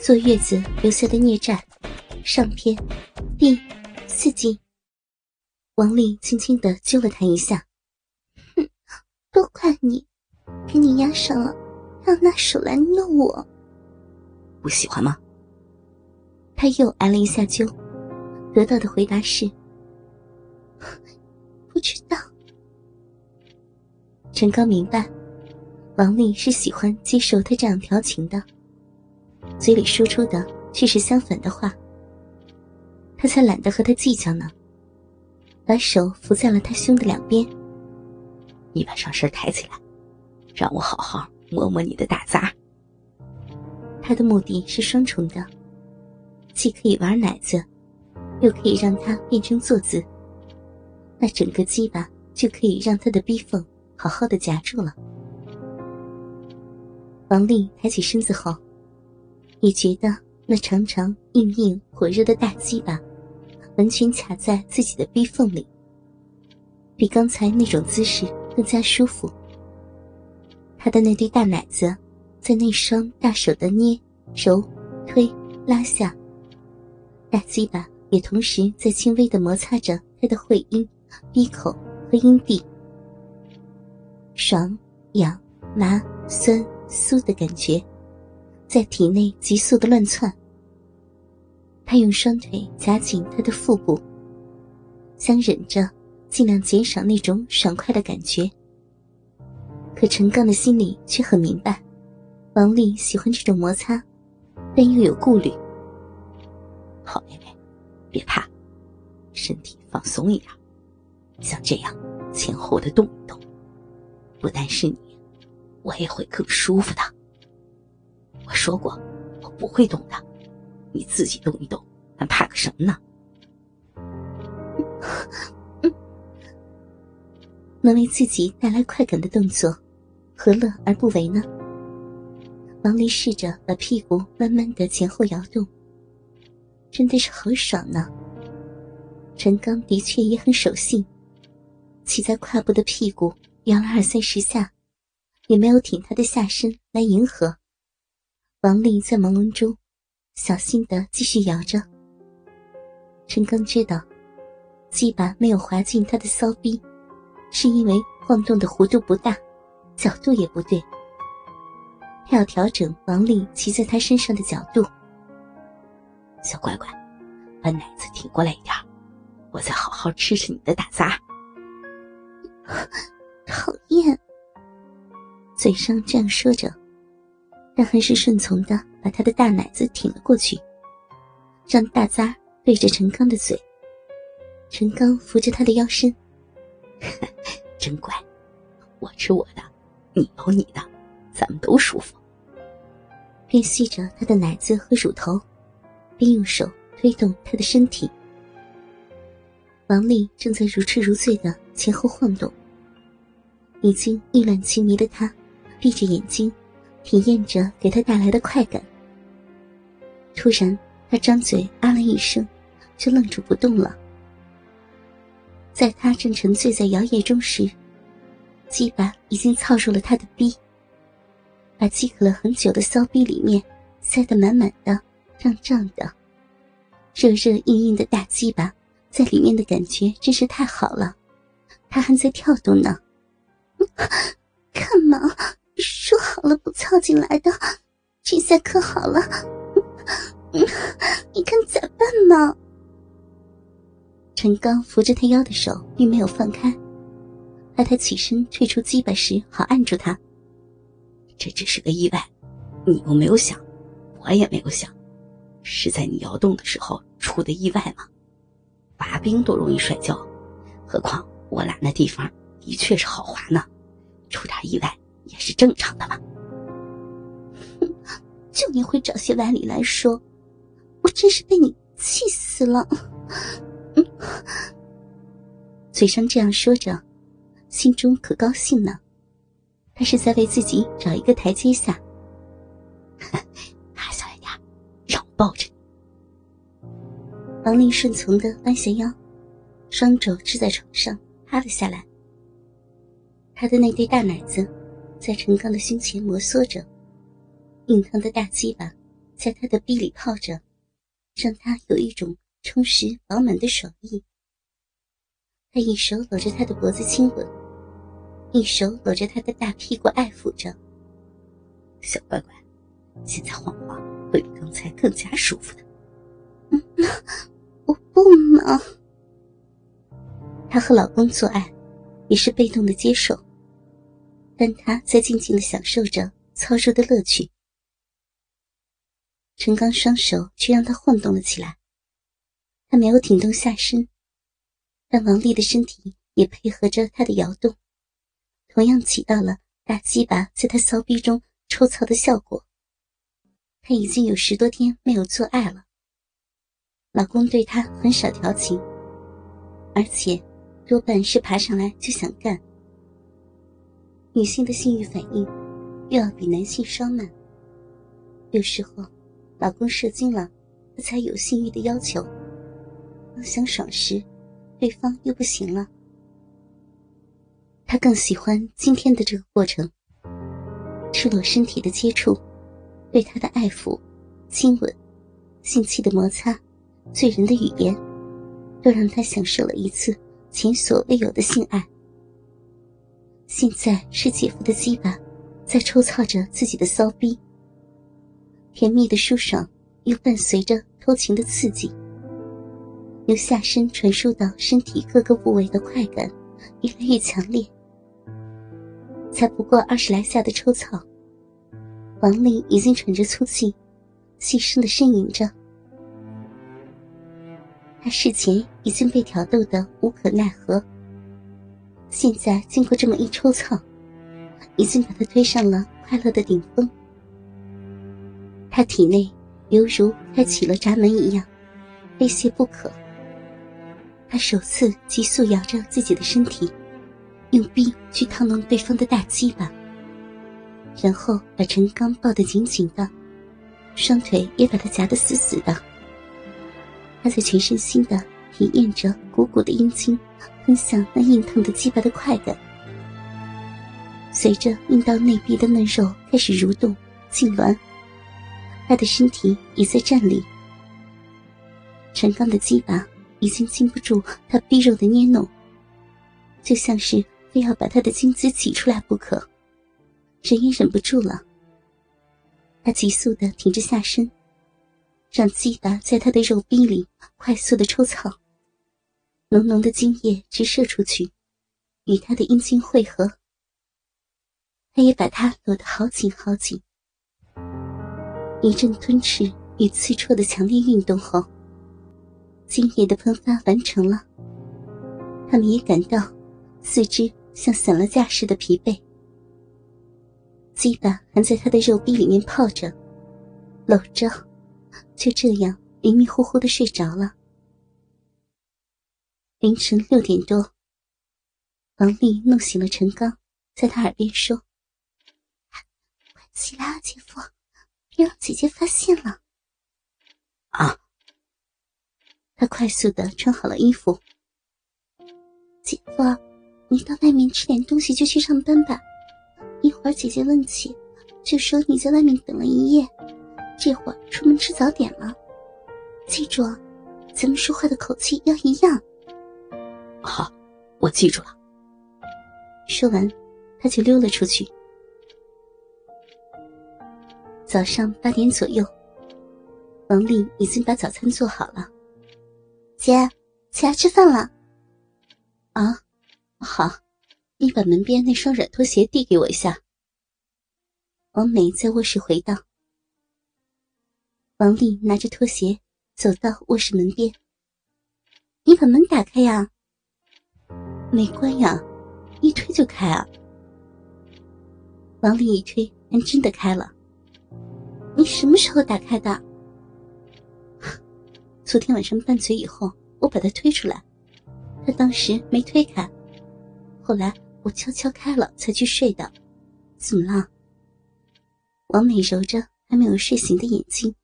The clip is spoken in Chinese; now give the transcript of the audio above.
坐月子留下的孽债，上篇第四集。王丽轻轻的揪了他一下，哼，都怪你，给你压上了，要拿手来弄我。不喜欢吗？他又挨了一下揪，得到的回答是：不知道。陈刚明白，王丽是喜欢接受他这样调情的。嘴里说出的却是相反的话，他才懒得和他计较呢。把手扶在了他胸的两边，你把上身抬起来，让我好好摸摸你的大杂。他的目的是双重的，既可以玩奶子，又可以让他变成坐姿。那整个鸡巴就可以让他的逼缝好好的夹住了。王丽抬起身子后。也觉得那长长、硬硬、火热的大鸡巴，完全卡在自己的逼缝里，比刚才那种姿势更加舒服。他的那对大奶子，在那双大手的捏、揉、推、拉下，大鸡巴也同时在轻微的摩擦着他的会阴、鼻口和阴蒂，爽、痒、麻、酸、酥的感觉。在体内急速的乱窜，他用双腿夹紧他的腹部，想忍着，尽量减少那种爽快的感觉。可陈刚的心里却很明白，王丽喜欢这种摩擦，但又有顾虑。好妹妹，别怕，身体放松一点，像这样前后的动一动，不但是你，我也会更舒服的。我说过，我不会动的，你自己动一动，还怕个什么呢？能为自己带来快感的动作，何乐而不为呢？王丽试着把屁股慢慢的前后摇动，真的是好爽呢。陈刚的确也很守信，骑在胯部的屁股摇了二三十下，也没有挺他的下身来迎合。王丽在朦胧中，小心的继续摇着。陈刚知道，鸡巴没有滑进他的骚逼，是因为晃动的弧度不大，角度也不对。他要调整王丽骑在他身上的角度。小乖乖，把奶子挺过来一点，我再好好吃吃你的大杂。讨厌，嘴上这样说着。但还是顺从的把他的大奶子挺了过去，让大咂对着陈刚的嘴。陈刚扶着他的腰身，真乖，我吃我的，你揉你的，咱们都舒服。便吸着他的奶子和乳头，边用手推动他的身体。王丽正在如痴如醉的前后晃动，已经意乱情迷的他，闭着眼睛。体验着给他带来的快感。突然，他张嘴啊了一声，就愣住不动了。在他正沉醉在摇曳中时，鸡巴已经操入了他的逼，把饥渴了很久的骚逼里面塞得满满的、胀胀的。热热硬硬的大鸡巴在里面的感觉真是太好了，他还在跳动呢。干嘛？说好了不操进来的，这下可好了。你看咋办嘛？陈刚扶着他腰的手并没有放开，待他起身退出鸡巴时，好按住他。这只是个意外，你又没有想，我也没有想，是在你摇动的时候出的意外吗？滑冰都容易摔跤，何况我俩那地方的确是好滑呢，出点意外。也是正常的嘛。就你会找些歪理来说，我真是被你气死了。嘴上这样说着，心中可高兴呢。他是在为自己找一个台阶下。还小一点，让我抱着。王丽顺从的弯下腰，双肘支在床上，趴了下来。他的那对大奶子。在陈刚的胸前摩挲着，硬烫的大鸡巴在他的逼里泡着，让他有一种充实饱满的爽意。他一手搂着他的脖子亲吻，一手搂着他的大屁股爱抚着。小乖乖，现在晃晃会比刚才更加舒服的。嗯，我不能。她和老公做爱，也是被动的接受，但他在静静的享受着操作的乐趣。陈刚双手却让他晃动了起来，他没有挺动下身。但王丽的身体也配合着他的摇动，同样起到了大鸡巴在他骚逼中抽操的效果。他已经有十多天没有做爱了，老公对他很少调情，而且多半是爬上来就想干。女性的性欲反应又要比男性稍慢，有时候老公射精了，他才有性欲的要求。当想爽时。对方又不行了，他更喜欢今天的这个过程。赤裸身体的接触，对他的爱抚、亲吻、性器的摩擦、醉人的语言，都让他享受了一次前所未有的性爱。现在是姐夫的鸡巴在抽操着自己的骚逼，甜蜜的舒爽又伴随着偷情的刺激。由下身传输到身体各个部位的快感越来越强烈。才不过二十来下的抽草，王丽已经喘着粗气，细声的呻吟着。他事前已经被挑逗的无可奈何，现在经过这么一抽草，已经把他推上了快乐的顶峰。他体内犹如开启了闸门一样，非泄不可。他首次急速摇着自己的身体，用臂去烫弄对方的大鸡巴，然后把陈刚抱得紧紧的，双腿也把他夹得死死的。他在全身心的体验着鼓鼓的阴茎喷向那硬烫的鸡巴的快感。随着阴道内壁的嫩肉开始蠕动痉挛，他的身体也在站立。陈刚的鸡巴。已经禁不住他逼肉的捏弄，就像是非要把他的精子挤出来不可，人也忍不住了。他急速的挺着下身，让鸡巴在他的肉壁里快速的抽草，浓浓的精液直射出去，与他的阴茎汇合。他也把他搂得好紧好紧，一阵吞吃与刺戳的强烈运动后。精液的喷发完成了，他们也感到四肢像散了架似的疲惫。鸡巴还在他的肉壁里面泡着，搂着，就这样迷迷糊糊的睡着了。凌晨六点多，王丽弄醒了陈刚，在他耳边说：“快起来啊，姐夫，别让姐姐发现了。”啊。他快速的穿好了衣服。姐夫，你到外面吃点东西就去上班吧。一会儿姐姐问起，就说你在外面等了一夜，这会儿出门吃早点了。记住，咱们说话的口气要一样。我记住了。说完，他就溜了出去。早上八点左右，王丽已经把早餐做好了。姐，起来吃饭了。啊，好，你把门边那双软拖鞋递给我一下。王美在卧室回道。王丽拿着拖鞋走到卧室门边。你把门打开呀。没关呀，一推就开啊。王丽一推，还真的开了。你什么时候打开的？昨天晚上拌嘴以后，我把他推出来，他当时没推开，后来我悄悄开了才去睡的。怎么了？王美揉着还没有睡醒的眼睛，